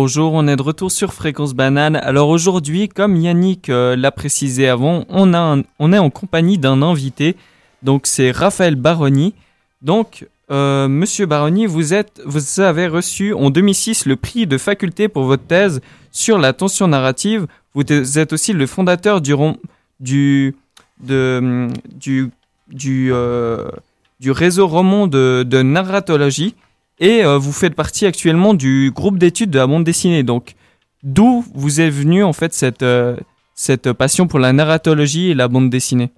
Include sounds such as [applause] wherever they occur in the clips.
Bonjour, on est de retour sur Fréquence Banane. Alors aujourd'hui, comme Yannick euh, l'a précisé avant, on, a on est en compagnie d'un invité. Donc c'est Raphaël Baroni. Donc, euh, Monsieur Baroni, vous, êtes, vous avez reçu en 2006 le prix de faculté pour votre thèse sur la tension narrative. Vous êtes aussi le fondateur du, du, du, euh, du réseau roman de narratologie et euh, vous faites partie actuellement du groupe d'études de la bande dessinée. Donc, d'où vous est venue en fait cette, euh, cette passion pour la narratologie et la bande dessinée?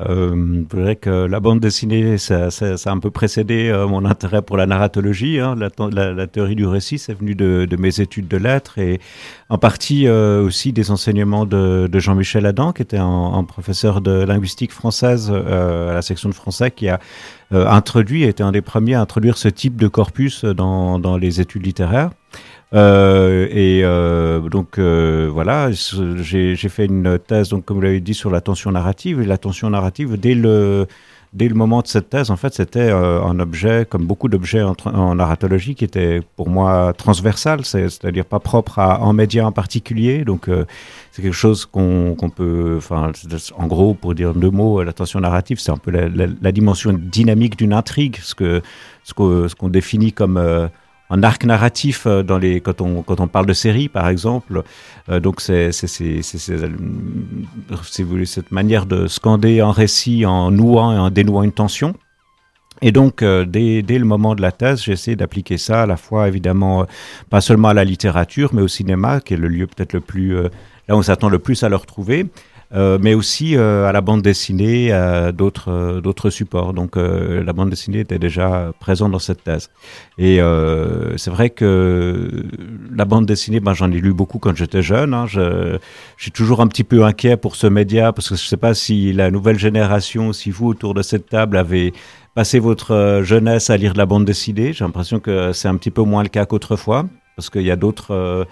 Euh, je dirais que la bande dessinée, ça, ça, ça a un peu précédé euh, mon intérêt pour la narratologie. Hein. La, théorie du récit, c'est venu de, de, mes études de lettres et en partie euh, aussi des enseignements de, de Jean-Michel Adam, qui était un, un, professeur de linguistique française euh, à la section de français, qui a introduit, était un des premiers à introduire ce type de corpus dans, dans les études littéraires. Euh, et euh, donc euh, voilà, j'ai fait une thèse, donc comme vous l'avez dit, sur la tension narrative. Et la tension narrative, dès le dès le moment de cette thèse, en fait, c'était un objet, comme beaucoup d'objets en, narratologie, qui était pour moi transversal, c'est-à-dire pas propre à un média en particulier. Donc, c'est quelque chose qu'on qu peut, en gros, pour dire deux mots, la tension narrative, c'est un peu la, dimension dynamique d'une intrigue, ce que ce qu'on définit comme un arc narratif euh, dans les quand on quand on parle de série par exemple. Euh, donc c'est voulez cette manière de scander un récit en nouant et en dénouant une tension. Et donc euh, dès, dès le moment de la thèse j'essaie d'appliquer ça à la fois évidemment euh, pas seulement à la littérature mais au cinéma qui est le lieu peut-être le plus euh, là on s'attend le plus à le retrouver. Euh, mais aussi euh, à la bande dessinée, à d'autres euh, d'autres supports. Donc euh, la bande dessinée était déjà présente dans cette thèse. Et euh, c'est vrai que la bande dessinée, ben, j'en ai lu beaucoup quand j'étais jeune. Hein. Je, je suis toujours un petit peu inquiet pour ce média parce que je ne sais pas si la nouvelle génération, si vous autour de cette table avez passé votre euh, jeunesse à lire de la bande dessinée. J'ai l'impression que c'est un petit peu moins le cas qu'autrefois parce qu'il y a d'autres euh,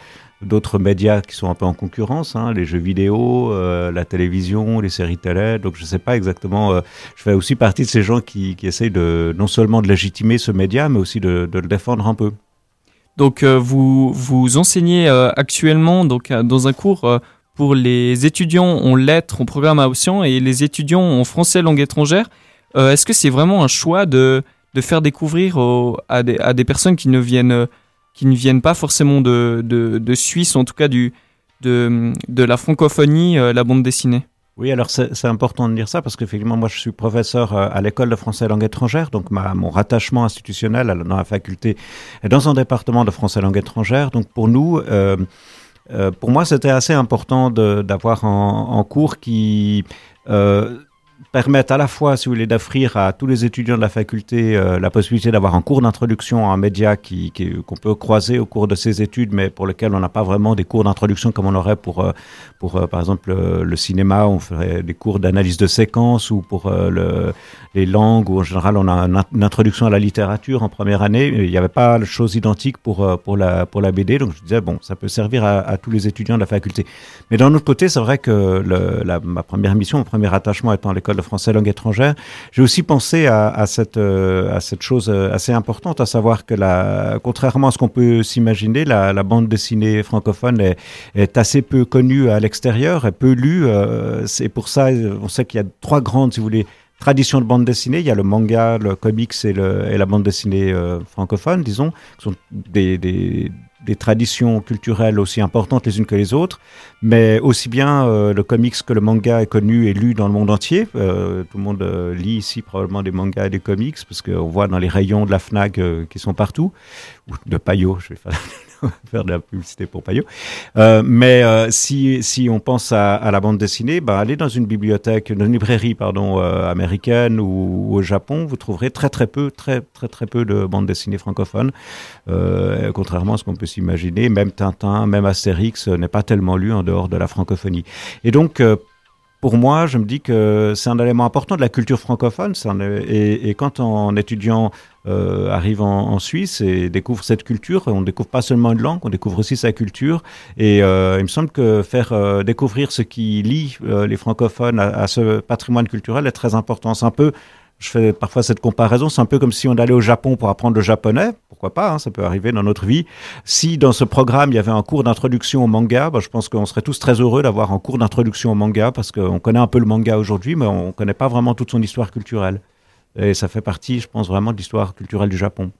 d'autres médias qui sont un peu en concurrence, hein, les jeux vidéo, euh, la télévision, les séries télé. Donc je ne sais pas exactement. Euh, je fais aussi partie de ces gens qui, qui essayent de non seulement de légitimer ce média, mais aussi de, de le défendre un peu. Donc euh, vous vous enseignez actuellement donc dans un cours pour les étudiants en lettres, en programmation et les étudiants en français langue étrangère. Est-ce que c'est vraiment un choix de de faire découvrir à, des, à des personnes qui ne viennent qui ne viennent pas forcément de, de, Suisse, en tout cas du, de, de la francophonie, euh, la bande dessinée Oui, alors c'est important de dire ça parce qu'effectivement, moi je suis professeur euh, à l'école de français et langue étrangère, donc ma, mon rattachement institutionnel dans la faculté est dans un département de français et langue étrangère. Donc pour nous, euh, pour moi, c'était assez important d'avoir en, cours qui permettent à la fois, si vous voulez, d'offrir à tous les étudiants de la faculté euh, la possibilité d'avoir un cours d'introduction à un média qu'on qui, qui, qu peut croiser au cours de ses études, mais pour lequel on n'a pas vraiment des cours d'introduction comme on aurait pour, euh, pour euh, par exemple, le, cinéma, on ferait des cours d'analyse de séquence, ou pour le, les langues, où en général on a un, une introduction à la littérature en première année. Il n'y avait pas de chose identique pour, pour, la, pour la BD, donc je disais, bon, ça peut servir à, tous les étudiants de la faculté. Mais d'un autre côté, c'est vrai que ma première mission, mon premier attachement étant l'école de français langue étrangère, j'ai aussi pensé à, cette, euh, à cette chose euh, assez importante, à savoir que la, contrairement à ce qu'on peut s'imaginer, la, bande dessinée francophone est, assez peu connue à l'extérieur, est peu lue. Euh, c'est pour ça, on sait qu'il y a trois grandes, si vous voulez, tradition de bande dessinée, il y a le manga, le comics et, la bande dessinée francophone, disons, qui sont des, des traditions culturelles aussi importantes les unes que les autres, mais aussi bien euh, le comics que le manga est connu et lu dans le monde entier. Euh, tout le monde euh, lit ici probablement des mangas et des comics, parce qu'on voit dans les rayons de la FNAC euh, qui sont partout, ou de Payot, je vais faire [laughs] [laughs] faire de la publicité pour Payot. Euh, mais euh, si, si on pense à, la bande dessinée, bah, allez dans une bibliothèque, une librairie pardon, euh, américaine ou, au Japon, vous trouverez très très peu, très très très peu de bandes dessinées francophones. Euh, contrairement à ce qu'on peut s'imaginer, même Tintin, même Astérix n'est pas tellement lu en dehors de la francophonie. Et donc, pour moi, je me dis que c'est un élément important de la culture francophone. Un, et, quand en étudiant euh, arrive en, Suisse et découvre cette culture, on découvre pas seulement une langue, on découvre aussi sa culture. Et euh, il me semble que faire euh, découvrir ce qui lie les francophones à, à ce patrimoine culturel est très important. C'est un peu je fais parfois cette comparaison. C'est un peu comme si on allait au Japon pour apprendre le japonais. Pourquoi pas hein, Ça peut arriver dans notre vie. Si dans ce programme il y avait un cours d'introduction au manga, bah, je pense qu'on serait tous très heureux d'avoir un cours d'introduction au manga parce qu'on connaît un peu le manga aujourd'hui, mais on ne connaît pas vraiment toute son histoire culturelle. Et ça fait partie, je pense, vraiment de l'histoire culturelle du Japon.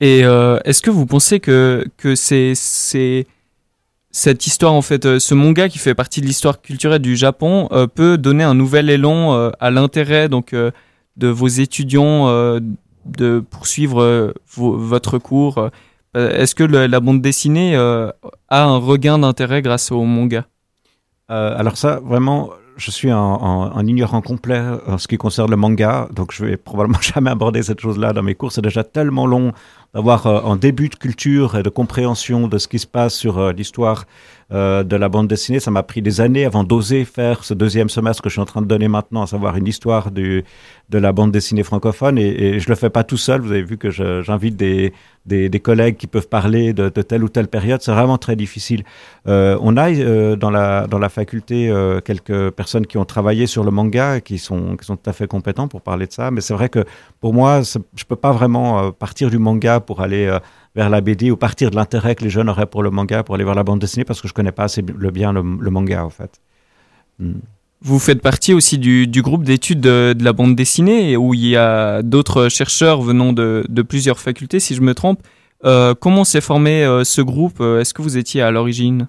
Et euh, est-ce que vous pensez que, que c'est, cette histoire, en fait, euh, ce manga qui fait partie de l'histoire culturelle du Japon euh, peut donner un nouvel élan à l'intérêt donc de vos étudiants de poursuivre votre cours Est-ce que la bande dessinée a un regain d'intérêt grâce au manga? Alors ça, vraiment, je suis un, ignorant complet en ce qui concerne le manga, donc je vais probablement [laughs] jamais aborder cette chose-là dans mes cours. C'est déjà tellement long d'avoir euh, un début de culture et de compréhension de ce qui se passe sur euh, l'histoire euh, de la bande dessinée. Ça m'a pris des années avant d'oser faire ce deuxième semestre que je suis en train de donner maintenant, à savoir une histoire de la bande dessinée francophone. Et, et je le fais pas tout seul. Vous avez vu que j'invite des, des, collègues qui peuvent parler de, telle ou telle période. C'est vraiment très difficile. Euh, on a euh, dans, la, dans la faculté quelques personnes qui ont travaillé sur le manga, qui sont, qui sont tout à fait compétents pour parler de ça. Mais c'est vrai que pour moi, je peux pas vraiment partir du manga pour aller vers la BD ou partir de l'intérêt que les jeunes auraient pour le manga pour aller voir la bande dessinée parce que je connais pas assez le bien le, manga en fait. Hmm. Vous faites partie aussi du, du groupe d'études de, la bande dessinée où il y a d'autres chercheurs venant de, de, plusieurs facultés, si je me trompe. Euh, comment s'est formé euh, ce groupe? Est-ce que vous étiez à l'origine?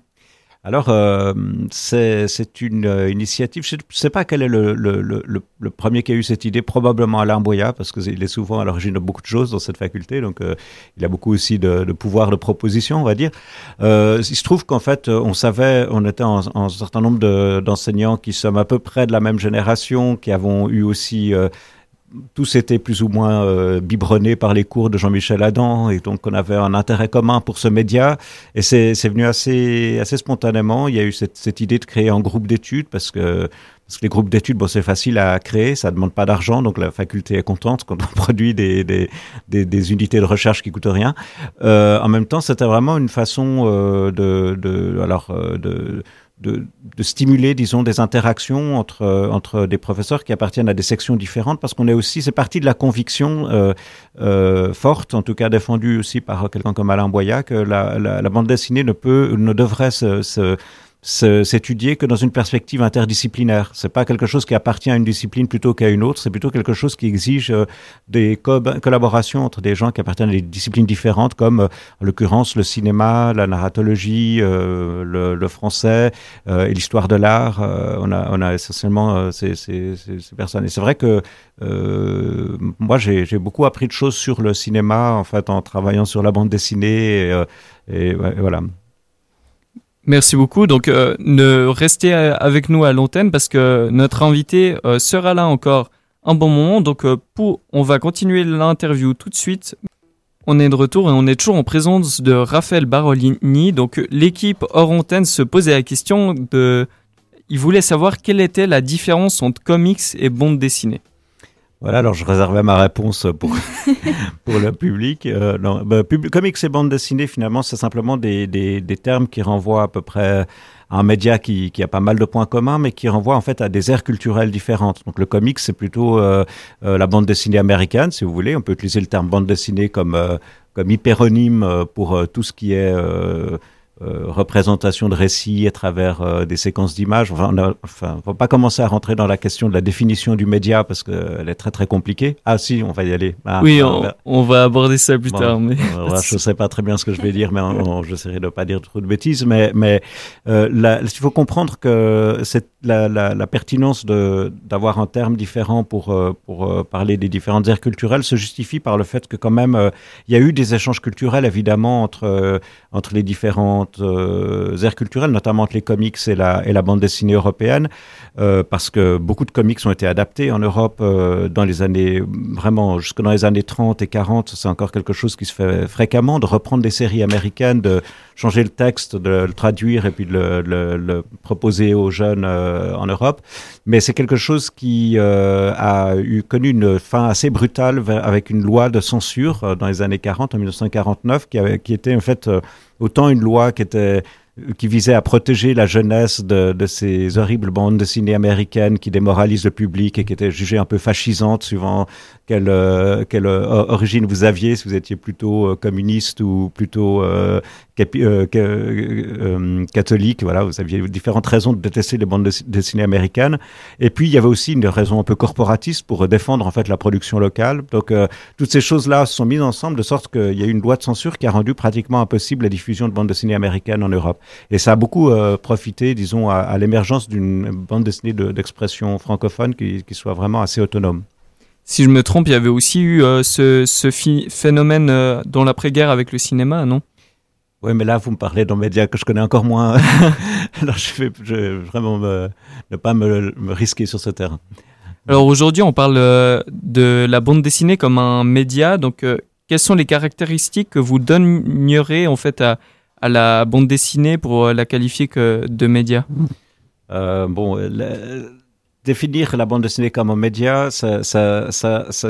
Alors, euh, c'est une euh, initiative. Je ne sais pas quel est le, le, le, premier qui a eu cette idée. Probablement Alain Boya, parce qu'il est souvent à l'origine de beaucoup de choses dans cette faculté. Donc, euh, il a beaucoup aussi de, de, pouvoir de proposition, on va dire. Euh, il se trouve qu'en fait, on savait, on était en, un certain nombre d'enseignants qui sommes à peu près de la même génération, qui avons eu aussi tous étaient plus ou moins euh, biberonnés par les cours de Jean-Michel Adam et donc on avait un intérêt commun pour ce média et c'est venu assez assez spontanément. Il y a eu cette, cette idée de créer un groupe d'études parce que parce que les groupes d'études, bon, c'est facile à créer, ça demande pas d'argent, donc la faculté est contente quand on [laughs] produit des, des, des, des unités de recherche qui coûtent rien. Euh, en même temps, c'était vraiment une façon euh, de, de, alors, euh, de, de, de, stimuler, disons, des interactions entre, euh, entre des professeurs qui appartiennent à des sections différentes, parce qu'on est aussi, c'est partie de la conviction euh, euh, forte, en tout cas défendue aussi par quelqu'un comme Alain Boya, que la, la, la, bande dessinée ne peut, ne devrait se, se s'étudier que dans une perspective interdisciplinaire. C'est pas quelque chose qui appartient à une discipline plutôt qu'à une autre. C'est plutôt quelque chose qui exige euh, des co collaborations entre des gens qui appartiennent à des disciplines différentes, comme euh, en l'occurrence le cinéma, la narratologie, euh, le, français et l'histoire de l'art. On a, essentiellement ces, personnes. Et c'est vrai que moi, j'ai beaucoup appris de choses sur le cinéma, en fait, en travaillant sur la bande dessinée. Et voilà. Merci beaucoup. Donc, euh, ne restez euh, avec nous à l'antenne parce que notre invité euh, sera là encore un bon moment. Donc, euh, pour, on va continuer l'interview tout de suite. On est de retour et on est toujours en présence de Raphaël Barolini. Donc, l'équipe hors antenne se posait la question de. Il voulait savoir quelle était la différence entre comics et bande dessinée. Voilà, alors je réservais ma réponse pour, [laughs] pour le public. Euh, non, bah, pub comics et bande dessinée, finalement, c'est simplement des, des, des, termes qui renvoient à peu près à un média qui, qui, a pas mal de points communs, mais qui renvoient en fait à des aires culturelles différentes. Donc le comics, c'est plutôt euh, euh, la bande dessinée américaine, si vous voulez. On peut utiliser le terme bande dessinée comme, euh, comme hyperonyme pour tout ce qui est représentation de récits à travers euh, des séquences d'images. Enfin, on enfin, va pas commencer à rentrer dans la question de la définition du média parce qu'elle est très très compliquée. Ah si, on va y aller. Ah, oui, on, on, on, va aborder ça plus bon, tard. Mais... Voilà, je sais pas très bien ce que je vais dire, mais j'essaierai de pas dire trop de bêtises. Mais, mais euh, là, il faut comprendre que c'est la, la, la, pertinence d'avoir un terme différent pour, euh, pour euh, parler des différentes aires culturelles se justifie par le fait que quand même euh, il y a eu des échanges culturels évidemment entre, entre les différentes aires culturelles, notamment entre les comics et la, et la bande dessinée européenne, parce que beaucoup de comics ont été adaptés en Europe dans les années, vraiment jusque dans les années 30 et 40, c'est encore quelque chose qui se fait fréquemment, de reprendre des séries américaines, de changer le texte, de le traduire et puis de le, le, le proposer aux jeunes euh, en Europe. Mais c'est quelque chose qui euh, a eu connu une fin assez brutale avec une loi de censure euh, dans les années 40, en 1949, qui, avait, qui était en fait autant une loi qui était qui visait à protéger la jeunesse de, de, ces horribles bandes dessinées américaines qui démoralisent le public et qui étaient jugées un peu fascisantes suivant quelle, euh, quelle euh, origine vous aviez, si vous étiez plutôt euh, communiste ou plutôt catholique. Voilà, vous aviez différentes raisons de détester les bandes dessinées américaines. Et puis, il y avait aussi une raison un peu corporatiste pour défendre en fait la production locale. Donc, toutes ces choses-là sont mises ensemble de sorte qu'il y a eu une loi de censure qui a rendu pratiquement impossible la diffusion de bandes dessinées américaines en Europe. Et ça a beaucoup profité, disons, à, l'émergence d'une bande dessinée d'expression francophone qui, soit vraiment assez autonome si je me trompe, il y avait aussi eu euh, ce, phénomène euh, dans l'après-guerre avec le cinéma, non? Oui, mais là, vous me parlez d'un média que je connais encore moins. [laughs] Alors, je vais, je vraiment ne pas me, me, risquer sur ce terrain. Alors, aujourd'hui, on parle euh, de la bande dessinée comme un média. Donc, quelles sont les caractéristiques que vous donneriez, en fait, à, à la bande dessinée pour la qualifier que de média? Bon, définir la bande dessinée comme un média, ça,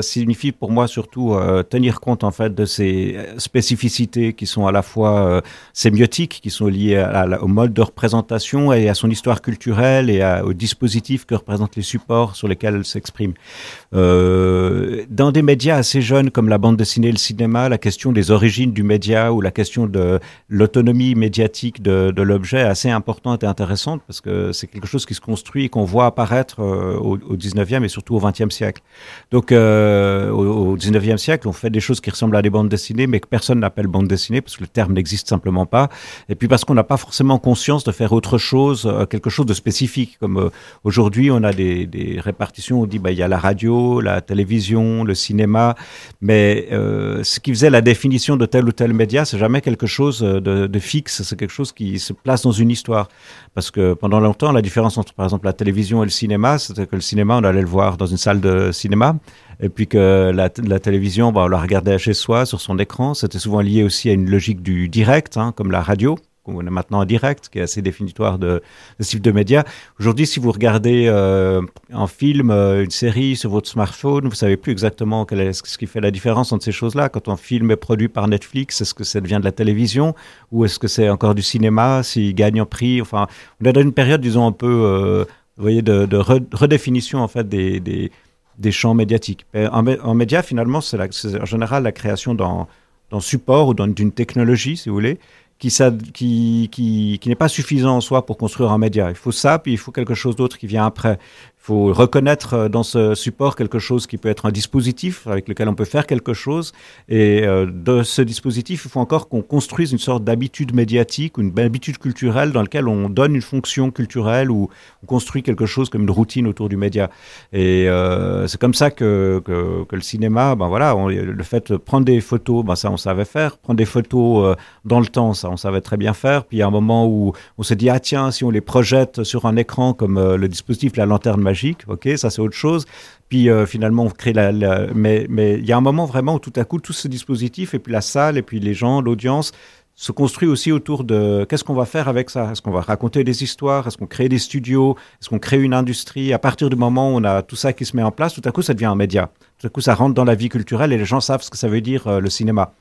signifie pour moi surtout euh, tenir compte en fait de ces spécificités qui sont à la fois euh, sémiotiques, qui sont liées au mode de représentation et à son histoire culturelle et à, au dispositif que représentent les supports sur lesquels elle s'exprime. Euh, dans des médias assez jeunes comme la bande dessinée et le cinéma, la question des origines du média ou la question de l'autonomie médiatique de, de l'objet est assez importante et intéressante parce que c'est quelque chose qui se construit et qu'on voit apparaître au, au 19e et surtout au 20e siècle. Donc, euh, au, au 19e siècle, on fait des choses qui ressemblent à des bandes dessinées, mais que personne n'appelle bande dessinée parce que le terme n'existe simplement pas. Et puis parce qu'on n'a pas forcément conscience de faire autre chose, euh, quelque chose de spécifique. Comme aujourd'hui, on a des, des répartitions, on dit bah il y a la radio, la télévision, le cinéma, mais euh, ce qui faisait la définition de tel ou tel média, c'est jamais quelque chose de fixe, c'est quelque chose qui se place dans une histoire. Parce que pendant longtemps, la différence entre par exemple la télévision et le cinéma, c'était que le cinéma, on allait le voir dans une salle de cinéma, et puis que la, télévision, bah, on la regardait chez soi, sur son écran. C'était souvent lié aussi à une logique du direct, hein, comme la radio on est maintenant en direct, qui est assez définitoire de, de ce type de médias. Aujourd'hui, si vous regardez euh, un film, euh, une série sur votre smartphone, vous savez plus exactement quel est, ce qui fait la différence entre ces choses-là. Quand un film est produit par Netflix, est-ce que ça devient de la télévision ou est-ce que c'est encore du cinéma S'il gagne en prix, enfin, on est dans une période, disons un peu, euh, voyez, de, redéfinition en fait des, des, champs médiatiques. En, média, finalement, c'est en général la création d'un support ou d'une technologie, si vous voulez, qui, qui, qui n'est pas suffisant en soi pour construire un média. Il faut ça, puis il faut quelque chose d'autre qui vient après faut reconnaître euh, dans ce support quelque chose qui peut être un dispositif avec lequel on peut faire quelque chose. Et euh, de ce dispositif, il faut encore qu'on construise une sorte d'habitude médiatique une habitude culturelle dans laquelle on donne une fonction culturelle ou on construit quelque chose comme une routine autour du média. Et euh, c'est comme ça que, que, le cinéma, ben voilà, le fait de prendre des photos, ben ça on savait faire. Prendre des photos dans le temps, ça on savait très bien faire. Puis il y a un moment où on se dit, ah tiens, si on les projette sur un écran comme le dispositif la lanterne magique, ok, ça c'est autre chose. Puis euh, finalement, on crée la, mais mais il y a un moment vraiment où tout à coup tout ce dispositif et puis la salle et puis les gens, l'audience se construit aussi autour de qu'est-ce qu'on va faire avec ça? Est-ce qu'on va raconter des histoires? Est-ce qu'on crée des studios? Est-ce qu'on crée une industrie? À partir du moment où on a tout ça qui se met en place, tout à coup ça devient un média. Tout à coup ça rentre dans la vie culturelle et les gens savent ce que ça veut dire euh, le cinéma.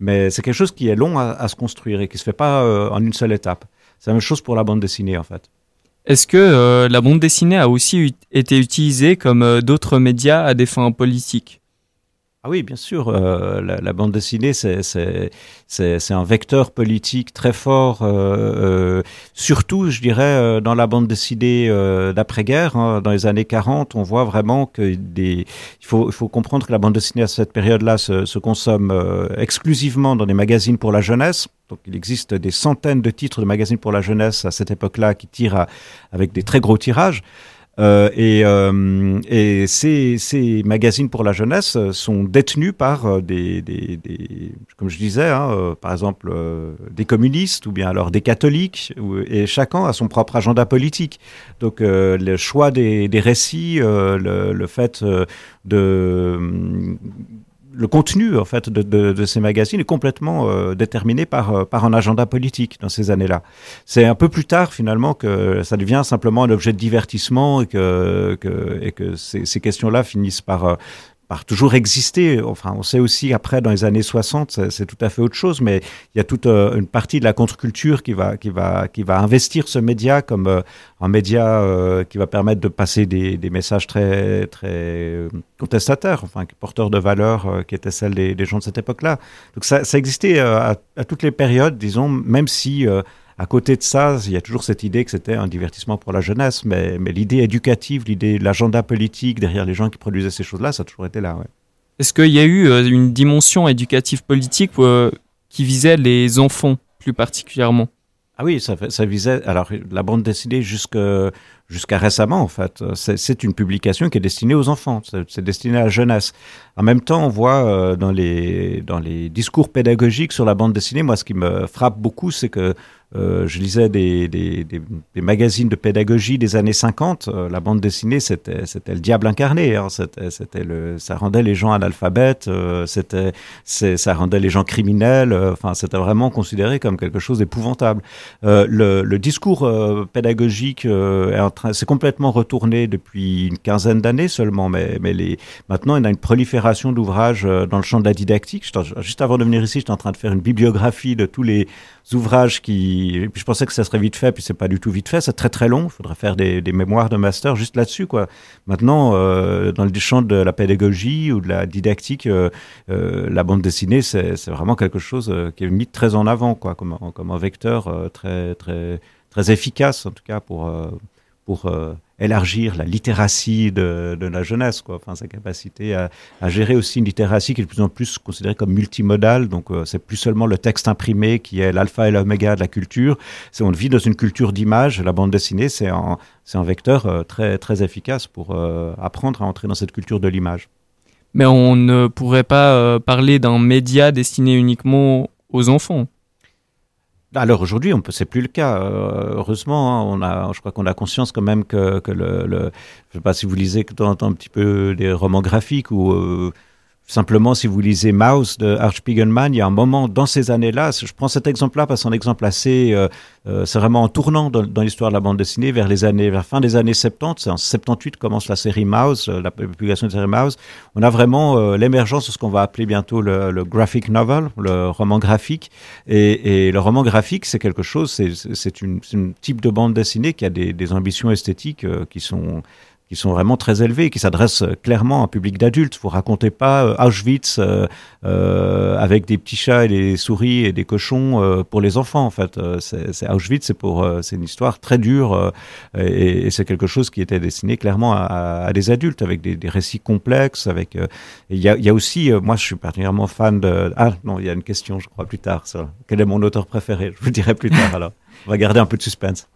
Mais c'est quelque chose qui est long à, se construire et qui se fait pas euh, en une seule étape. C'est la même chose pour la bande dessinée en fait. Est-ce que euh, la bande dessinée a aussi été utilisée comme euh, d'autres médias à des fins politiques? Ah oui, bien sûr. Euh, la, bande dessinée, c'est un vecteur politique très fort. Surtout, je dirais, dans la bande dessinée d'après-guerre, hein, dans les années 40, on voit vraiment que des. Il faut, il faut comprendre que la bande dessinée à cette période-là se, se, consomme exclusivement dans des magazines pour la jeunesse. Donc, il existe des centaines de titres de magazines pour la jeunesse à cette époque-là qui tirent avec des très gros tirages. Euh, et, euh, ces, magazines pour la jeunesse sont détenus par euh, des, comme je disais, hein, par exemple des communistes ou bien alors des catholiques, et chacun a son propre agenda politique. Donc le choix des, récits, le, fait de le contenu en fait de, de, de, ces magazines est complètement euh, déterminé par euh, par un agenda politique dans ces années-là. C'est un peu plus tard finalement que ça devient simplement un objet de divertissement et que, que et que ces, ces questions-là finissent par euh, par toujours existé. Enfin, on sait aussi après, dans les années 60, c'est tout à fait autre chose, mais il y a toute euh, une partie de la contre-culture qui va, qui, va, qui va investir ce média comme euh, un média euh, qui va permettre de passer des, messages très, très contestataires, enfin, porteurs de valeurs qui étaient celles des, gens de cette époque-là. Donc ça, existait à, toutes les périodes, disons, même si à côté de ça, il y a toujours cette idée que c'était un divertissement pour la jeunesse, mais, mais l'idée éducative, l'idée, l'agenda politique derrière les gens qui produisaient ces choses-là, ça a toujours été là. Ouais. Est-ce qu'il y a eu euh, une dimension éducative politique euh, qui visait les enfants plus particulièrement? Ah oui, ça, ça visait. Alors, la bande dessinée jusqu'à jusqu'à récemment, en fait, c'est une publication qui est destinée aux enfants, c'est destiné à la jeunesse. En même temps, on voit euh, dans les dans les discours pédagogiques sur la bande dessinée, moi, ce qui me frappe beaucoup, c'est que euh, je lisais des, magazines de pédagogie des années 50. Euh, la bande dessinée, c'était, le diable incarné. Hein. C'était, ça rendait les gens analphabètes. Euh, ça rendait les gens criminels. Enfin, c'était vraiment considéré comme quelque chose d'épouvantable. le, discours pédagogique est en train, c'est complètement retourné depuis une quinzaine d'années seulement. Mais, maintenant, il y a une prolifération d'ouvrages dans le champ de la didactique. Juste avant de venir ici, j'étais en train de faire une bibliographie de tous les ouvrages qui. Je pensais que ça serait vite fait, puis c'est pas du tout vite fait. C'est très très long. Il faudrait faire des, mémoires de master juste là-dessus, quoi. Maintenant, euh, dans le champ de la pédagogie ou de la didactique, euh, euh, la bande dessinée, c'est vraiment quelque chose qui est mis très en avant, quoi, comme, comme un vecteur très très très efficace, en tout cas pour pour élargir la littératie de, de, la jeunesse, quoi. Enfin, sa capacité à, à, gérer aussi une littératie qui est de plus en plus considérée comme multimodale. Donc, euh, c'est plus seulement le texte imprimé qui est l'alpha et l'oméga de la culture. On vit dans une culture d'image. La bande dessinée, c'est un, un vecteur euh, très très efficace pour euh, apprendre à entrer dans cette culture de l'image. Mais on ne pourrait pas euh, parler d'un média destiné uniquement aux enfants. Alors aujourd'hui, on peut, c'est plus le cas. Euh, heureusement, hein, on a, je crois qu'on a conscience quand même que, que le, le, je sais pas si vous lisez un petit peu des romans graphiques ou euh, Simplement, si vous lisez Mouse de Spiegelman, il y a un moment dans ces années-là, je prends cet exemple-là parce que c'est un exemple assez, euh, euh, c'est vraiment en tournant dans, l'histoire de la bande dessinée vers les années, vers la fin des années 70, c'est en 78 commence la série Mouse, euh, la publication de la série Mouse. On a vraiment euh, l'émergence de ce qu'on va appeler bientôt le, graphic novel, le roman graphique. Et, le roman graphique, c'est quelque chose, c'est une, une type de bande dessinée qui a des, ambitions esthétiques qui sont qui sont vraiment très élevés, qui s'adressent euh, clairement à un public d'adultes. Vous racontez pas euh, Auschwitz euh, avec des petits chats et des souris et des cochons pour les enfants. En fait, Auschwitz, c'est pour c'est une histoire très dure et, c'est quelque chose qui était destiné clairement à, des adultes avec des, récits complexes. Avec il y a, aussi, moi, je suis particulièrement fan de. Ah non, il y a une question, je crois plus tard. Quel est mon auteur préféré? Je vous le dirai plus tard. Alors, on va garder un peu de suspense.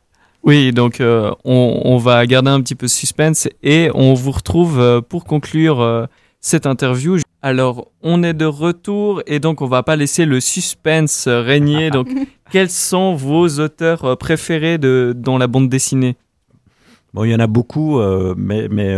Oui, donc euh, on, on, va garder un petit peu de suspense et on vous retrouve euh, pour conclure euh, cette interview. Alors, on est de retour et donc on va pas laisser le suspense régner. [laughs] Donc, quels sont vos auteurs préférés de, dans la bande dessinée? Bon, il y en a beaucoup, mais, mais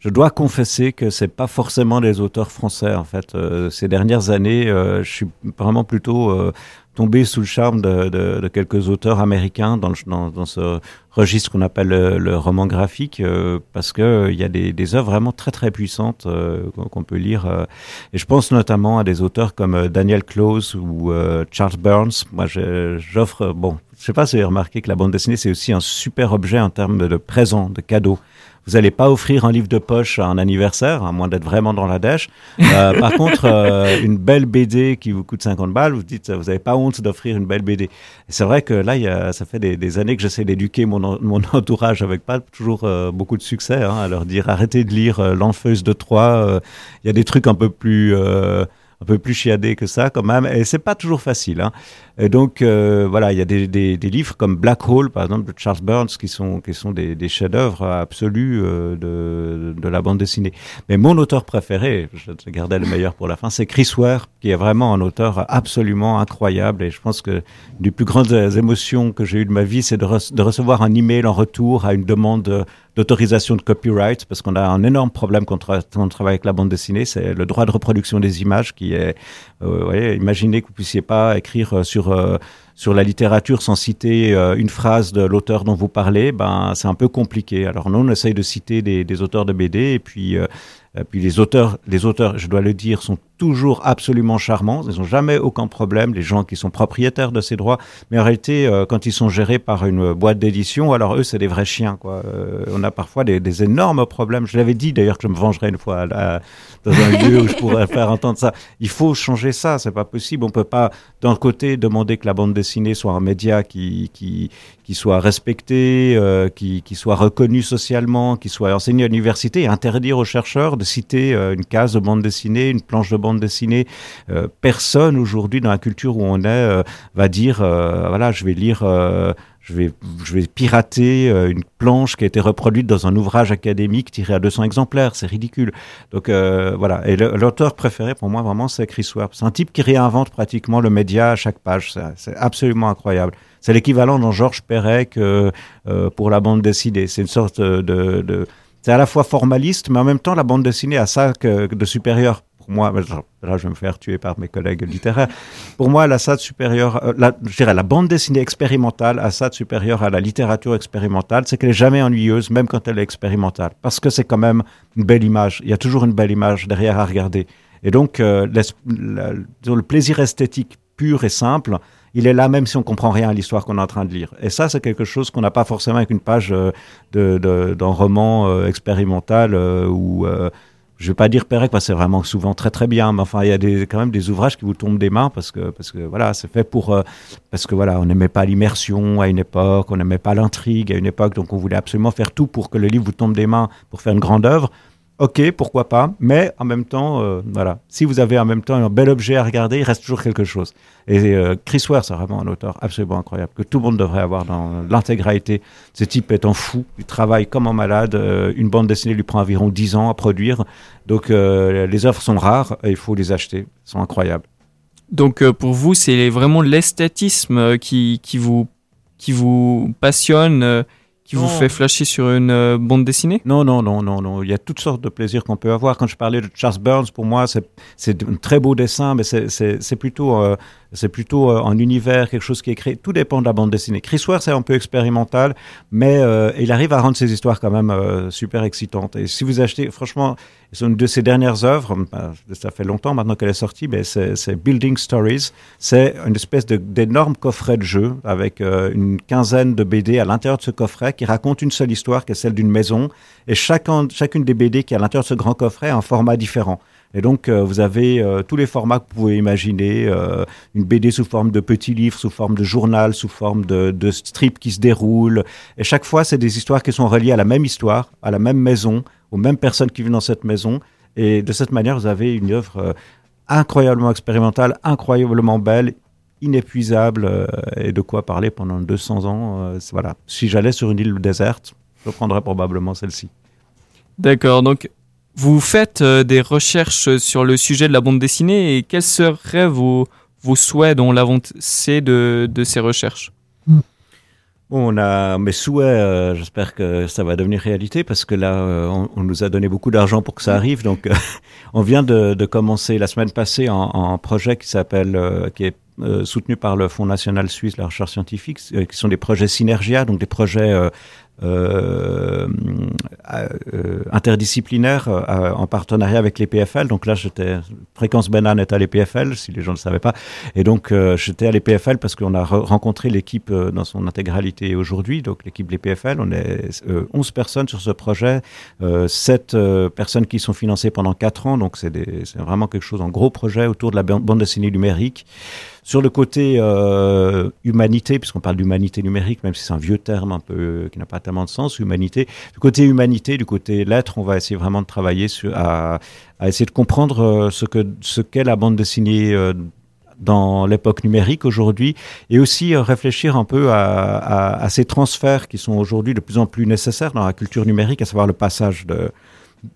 je dois confesser que c'est pas forcément des auteurs français. En fait, euh, ces dernières années, je suis vraiment plutôt tombé sous le charme de, de, de quelques auteurs américains dans, le, dans, dans ce registre qu'on appelle le, le, roman graphique, euh, parce que euh, y a des, des œuvres vraiment très très puissantes euh, qu'on peut lire. Euh, et je pense notamment à des auteurs comme euh, Daniel Close ou euh, Charles Burns. Moi, j'offre, bon, je sais pas si vous avez remarqué que la bande dessinée c'est aussi un super objet en termes de présent, de cadeau vous n'allez pas offrir un livre de poche à un anniversaire, à moins d'être vraiment dans la dèche. Euh, [laughs] par contre, euh, une belle BD qui vous coûte 50 balles, vous dites, vous n'avez pas honte d'offrir une belle BD. C'est vrai que là, y a, ça fait des, des années que j'essaie d'éduquer mon, mon [laughs] entourage avec pas toujours euh, beaucoup de succès, hein, à leur dire arrêtez de lire euh, L'Enfeuse de Troyes. Il euh, y a des trucs un peu plus... Euh, un peu plus chiadé que ça quand même et c'est pas toujours facile hein. Et donc euh, voilà il y a des, des, des livres comme Black Hole par exemple de Charles Burns qui sont qui sont des, des chefs-d'œuvre absolus euh, de, de la bande dessinée. Mais mon auteur préféré je gardais le meilleur pour la fin c'est Chris Ware qui est vraiment un auteur absolument incroyable. Et je pense que du plus grandes émotions que j'ai eu de ma vie c'est de, de recevoir un email en retour à une demande d'autorisation de copyright parce qu'on a un énorme problème quand on travaille avec la bande dessinée c'est le droit de reproduction des images qui est euh, ouais, imaginez que vous puissiez pas écrire sur euh, sur la littérature sans citer euh, une phrase de l'auteur dont vous parlez ben c'est un peu compliqué. Alors nous on essaye de citer des, des auteurs de BD et puis euh, puis les auteurs, les auteurs, je dois le dire, sont toujours absolument charmants. Ils n'ont jamais aucun problème, les gens qui sont propriétaires de ces droits. Mais en réalité, euh, quand ils sont gérés par une boîte d'édition, alors eux, c'est des vrais chiens. Euh, on a parfois des, énormes problèmes. Je l'avais dit d'ailleurs que je me vengerais une fois dans un lieu où je pourrais faire entendre ça. Il faut changer ça, c'est pas possible. On peut pas, d'un côté, demander que la bande dessinée soit un média qui, soit respecté, euh, qui, qui, soit reconnu socialement, qui soit enseigné à l'université, et interdire aux chercheurs de citer une case de bande dessinée, une planche de bande dessinée. Euh, personne aujourd'hui dans la culture où on est euh, va dire, euh, voilà, je vais lire je vais, je vais pirater une planche qui a été reproduite dans un ouvrage académique tiré à 200 exemplaires. C'est ridicule. Donc voilà. Et l'auteur préféré pour moi vraiment, c'est Chris Ware. C'est un type qui réinvente pratiquement le média à chaque page. C'est absolument incroyable. C'est l'équivalent dans Georges Perec pour la bande dessinée. C'est une sorte de c'est à la fois formaliste, mais en même temps, la bande dessinée a ça que, de supérieur pour moi, là je vais me faire tuer par mes collègues littéraires, pour moi la SAD euh, la, je dirais la bande dessinée expérimentale à SAD supérieure à la littérature expérimentale, c'est qu'elle est jamais ennuyeuse, même quand elle est expérimentale, parce que c'est quand même une belle image, il y a toujours une belle image derrière à regarder. Et donc euh, le plaisir esthétique pur et simple, il est là même si on comprend rien à l'histoire qu'on est en train de lire. Et ça, c'est quelque chose qu'on n'a pas forcément avec une page euh, d'un roman expérimental ou je vais pas dire Pérec parce que c'est vraiment souvent très très bien, mais enfin il y a quand même des ouvrages qui vous tombent des mains parce que parce que voilà c'est fait pour euh, parce que voilà on n'aimait pas l'immersion à une époque, on n'aimait pas l'intrigue à une époque, donc on voulait absolument faire tout pour que le livre vous tombe des mains pour faire une grande œuvre. Ok, pourquoi pas, mais en même temps, euh, voilà, si vous avez en même temps un bel objet à regarder, il reste toujours quelque chose. Et euh, Chris Ware, c'est vraiment un auteur absolument incroyable, que tout le monde devrait avoir dans l'intégralité. Ce type est en fou, il travaille comme un malade, euh, une bande dessinée lui prend environ 10 ans à produire, donc les œuvres sont rares il faut les acheter, Elles sont incroyables. Donc pour vous, c'est vraiment l'esthétisme qui, vous, qui vous passionne qui vous fait flasher sur une euh, bande dessinée? Non, non, non, non, non. Il y a toutes sortes de plaisirs qu'on peut avoir. Quand je parlais de Charles Burns, pour moi, c'est un très beau dessin, mais c'est plutôt euh, c'est plutôt euh, un univers, quelque chose qui est créé. Tout dépend de la bande dessinée. Chris Ware, c'est un peu expérimental, mais euh, il arrive à rendre ses histoires quand même euh, super excitantes. Et si vous achetez, franchement, c'est une de ses dernières œuvres, bah, ça fait longtemps maintenant qu'elle est sortie, mais c'est Building Stories. C'est une espèce d'énorme coffret de jeu avec euh, une quinzaine de BD à l'intérieur de ce coffret qui raconte une seule histoire qui est celle d'une maison. Et chacun, chacune des BD qui est à l'intérieur de ce grand coffret a un format différent. Et donc, euh, vous avez euh, tous les formats que vous pouvez imaginer, euh, une BD sous forme de petit livre, sous forme de journal, sous forme de, strip qui se déroule. Et chaque fois, c'est des histoires qui sont reliées à la même histoire, à la même maison, aux mêmes personnes qui vivent dans cette maison. Et de cette manière, vous avez une œuvre incroyablement expérimentale, incroyablement belle, inépuisable, et de quoi parler pendant 200 ans. Voilà. Si j'allais sur une île déserte, je prendrais probablement celle-ci. D'accord, donc vous faites euh, des recherches sur le sujet de la bande dessinée et quels seraient vos, vos souhaits dans l'avancée de, de ces recherches? On a mes souhaits, euh, j'espère que ça va devenir réalité parce que là, euh, on, nous a donné beaucoup d'argent pour que ça arrive. Donc, [laughs] on vient de, de, commencer la semaine passée en projet qui s'appelle, qui est soutenu par le Fonds national suisse de la recherche scientifique, qui sont des projets Synergia, donc des projets euh, euh, interdisciplinaire euh, en partenariat avec les PFL. Donc là, j'étais Fréquence Banane est à l'EPFL, si les gens ne le savaient pas. Et donc, euh, j'étais à l'EPFL parce qu'on a rencontré l'équipe dans son intégralité aujourd'hui. Donc, l'équipe de l'EPFL, on est 11 personnes sur ce projet, 7 personnes qui sont financées pendant 4 ans. Donc, c'est vraiment quelque chose, un gros projet autour de la bande dessinée numérique. Sur le côté humanité, puisqu'on parle d'humanité numérique, même si c'est un vieux terme un peu qui n'a pas de sens, humanité. Du côté humanité, du côté lettres, on va essayer vraiment de travailler à, essayer de comprendre euh, ce que ce qu'est la bande dessinée. Euh, dans l'époque numérique aujourd'hui et aussi euh, réfléchir un peu à ces transferts qui sont aujourd'hui de plus en plus nécessaires dans la culture numérique, à savoir le passage de,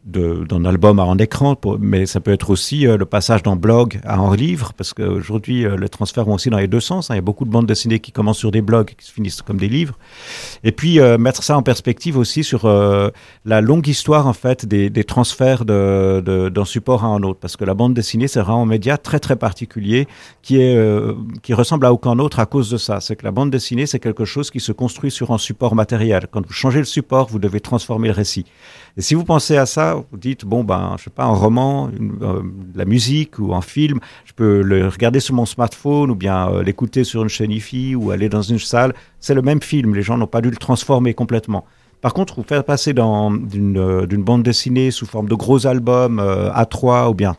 d'un album à un écran, mais ça peut être aussi euh, le passage d'un blog à un livre, parce qu'aujourd'hui, euh, les transferts vont aussi dans les deux sens. Hein. Il y a beaucoup de bandes dessinées qui commencent sur des blogs, qui se finissent comme des livres. Et puis, euh, mettre ça en perspective aussi sur euh, la longue histoire, en fait, des, transferts d'un de, support à un autre. Parce que la bande dessinée, c'est un média très, très particulier qui, est, qui ressemble à aucun autre à cause de ça. C'est que la bande dessinée, c'est quelque chose qui se construit sur un support matériel. Quand vous changez le support, vous devez transformer le récit. Et si vous pensez à ça, vous dites, bon, ben, je sais pas, un roman, euh, la musique ou un film, je peux le regarder sur mon smartphone ou bien euh, l'écouter sur une chaîne IFI ou aller dans une salle. C'est le même film, les gens n'ont pas dû le transformer complètement. Par contre, vous faire passer d'une bande dessinée sous forme de gros albums A3 ou bien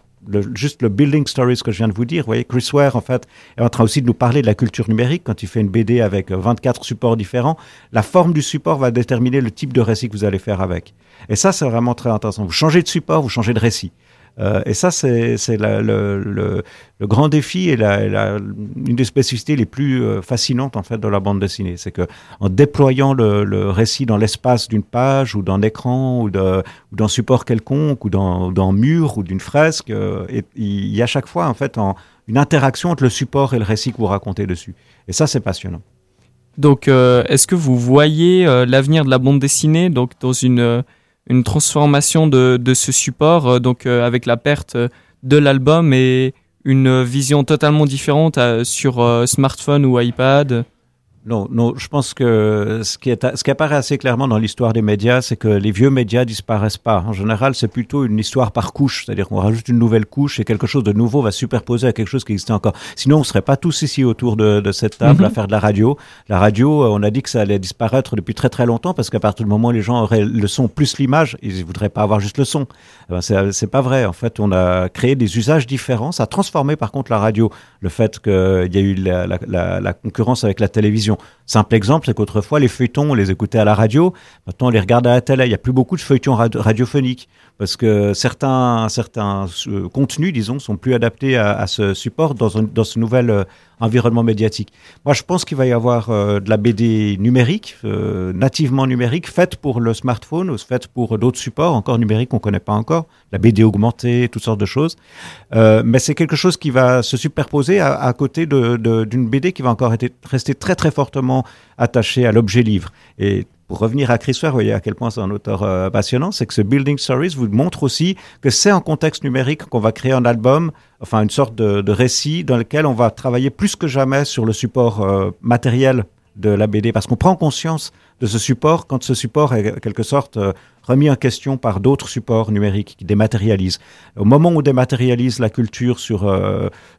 juste le building stories que je viens de vous dire. Vous voyez, Chris Ware, en fait, est en train aussi de nous parler de la culture numérique quand il fait une BD avec 24 supports différents. La forme du support va déterminer le type de récit que vous allez faire avec. Et ça, c'est vraiment très intéressant. Vous changez de support, vous changez de récit. Euh, et ça, c'est le, grand défi et la, une des spécificités les plus euh, fascinantes en fait de la bande dessinée, c'est que en déployant le, récit dans l'espace d'une page ou d'un écran ou d'un support quelconque ou d'un mur ou d'une fresque, euh, il y a chaque fois en fait une interaction entre le support et le récit que vous racontez dessus. Et ça, c'est passionnant. Donc, est-ce que vous voyez l'avenir de la bande dessinée donc dans une une transformation de, de ce support, euh, donc euh, avec la perte de l'album et une vision totalement différente euh, sur smartphone ou iPad. Non, non, je pense que ce qui, est, ce qui apparaît assez clairement dans l'histoire des médias, c'est que les vieux médias disparaissent pas. En général, c'est plutôt une histoire par couche, c'est-à-dire qu'on rajoute une nouvelle couche et quelque chose de nouveau va superposer à quelque chose qui existait encore. Sinon, on serait pas tous ici autour de, de cette table à mhm. faire de la radio. La radio, euh, on a dit que ça allait disparaître depuis très très longtemps parce qu'à partir du moment où les gens auraient le son plus l'image, ils voudraient pas avoir juste le son. Eh ben, c'est pas vrai. En fait, on a créé des usages différents. Ça a transformé par contre la radio. Le fait qu'il y a eu la, la, la, la concurrence avec la télévision. Simple exemple, c'est qu'autrefois, les feuilletons, on les écoutait à la radio. Maintenant, on les regarde à la télé. Il n'y a plus beaucoup de feuilletons radiophoniques parce que certains, certains euh, contenus, disons, sont plus adaptés à, ce support dans, dans ce nouvel euh, environnement médiatique. Moi, je pense qu'il va y avoir euh, de la BD numérique, nativement numérique, faite pour le smartphone ou faite pour d'autres supports encore numériques qu'on ne connaît pas encore, la BD augmentée, toutes sortes de choses. mais c'est quelque chose qui va se superposer à, côté d'une de, BD qui va encore rester très très fortement attachée à l'objet livre. Et pour revenir à Chris Ware, vous voyez à quel point c'est un auteur euh, passionnant, c'est que ce Building Stories vous montre aussi que c'est en contexte numérique qu'on va créer un album, enfin une sorte de, récit dans lequel on va travailler plus que jamais sur le support euh, matériel de la BD, parce qu'on prend conscience de ce support quand ce support est en quelque sorte euh, remis en question par d'autres supports numériques qui dématérialisent. Au moment où dématérialise la culture sur,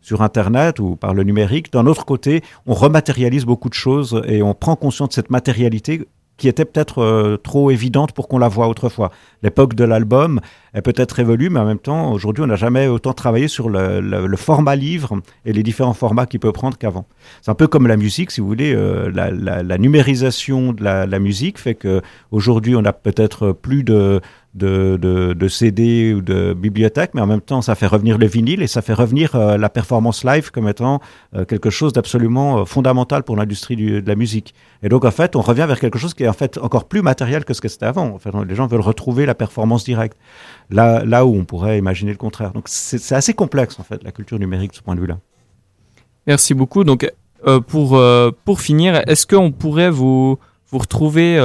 sur Internet ou par le numérique, d'un autre côté, on rematérialise beaucoup de choses et on prend conscience de cette matérialité qui était peut-être euh, trop évidente pour qu'on la voie autrefois. L'époque de l'album est peut-être évolue, mais en même temps, aujourd'hui, on n'a jamais autant travaillé sur le, format livre et les différents formats qu'il peut prendre qu'avant. C'est un peu comme la musique, si vous voulez, euh, la, numérisation de la, musique fait que aujourd'hui, on a peut-être plus de de, de, de, CD ou de bibliothèque, mais en même temps, ça fait revenir le vinyle et ça fait revenir euh, la performance live comme étant euh, quelque chose d'absolument euh, fondamental pour l'industrie de la musique. Et donc, en fait, on revient vers quelque chose qui est en fait encore plus matériel que ce que c'était avant. En fait, les gens veulent retrouver la performance directe, là, là où on pourrait imaginer le contraire. Donc, c'est assez complexe, en fait, la culture numérique de ce point de vue-là. Merci beaucoup. Donc, pour, pour finir, est-ce qu'on pourrait vous, vous retrouver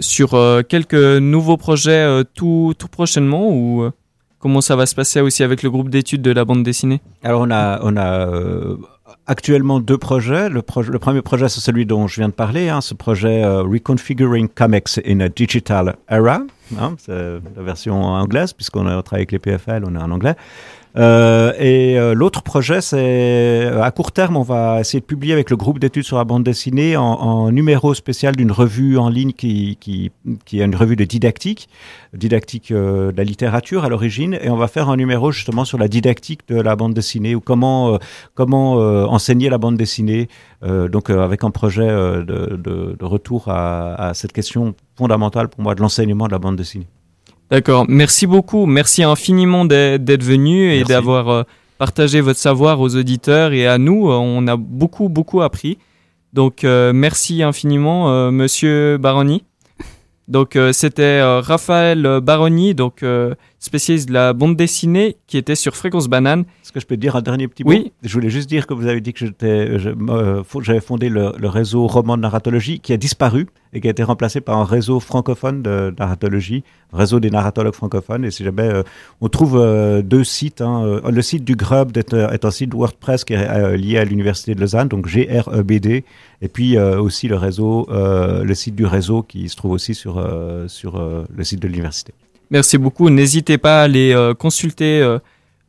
sur euh, quelques nouveaux projets euh, tout, tout prochainement ou comment ça va se passer aussi avec le groupe d'études de la bande dessinée? Alors on a, on a actuellement deux projets. Le, le premier projet, c'est celui dont je viens de parler, hein, ce projet Reconfiguring Comics in a Digital Era. Hein, c'est la version anglaise, puisqu'on travaille avec les PFL, on est en anglais. Euh, et euh, l'autre projet, c'est euh, à court terme, on va essayer de publier avec le groupe d'études sur la bande dessinée en, numéro spécial d'une revue en ligne qui, est une revue de didactique, didactique de la littérature à l'origine, et on va faire un numéro justement sur la didactique de la bande dessinée ou comment enseigner la bande dessinée. donc avec un projet de, retour à cette question fondamentale pour moi de l'enseignement de la bande dessinée. D'accord. Merci beaucoup. Merci infiniment d'être venu et d'avoir euh, partagé votre savoir aux auditeurs et à nous. Euh, on a beaucoup, beaucoup appris. Donc, euh, merci infiniment, monsieur Baroni. Donc, c'était Raphaël Baroni, donc spécialiste de la bande dessinée qui était sur Fréquence Banane. Est-ce que je peux dire un dernier petit mot Oui. Je voulais juste dire que vous avez dit que euh, j'avais fondé le, réseau roman de narratologie qui a disparu et qui a été remplacé par un réseau francophone de narratologie, réseau des narratologues francophones. Et si jamais euh, on trouve euh, deux sites, hein, le site du Grub est, est, un site WordPress qui est lié à l'université de Lausanne, donc GREBD, et puis aussi le réseau, le site du réseau qui se trouve aussi sur sur le site de l'université. Merci beaucoup. N'hésitez pas à aller euh, consulter euh,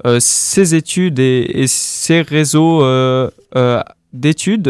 euh, ces études et, ces réseaux d'études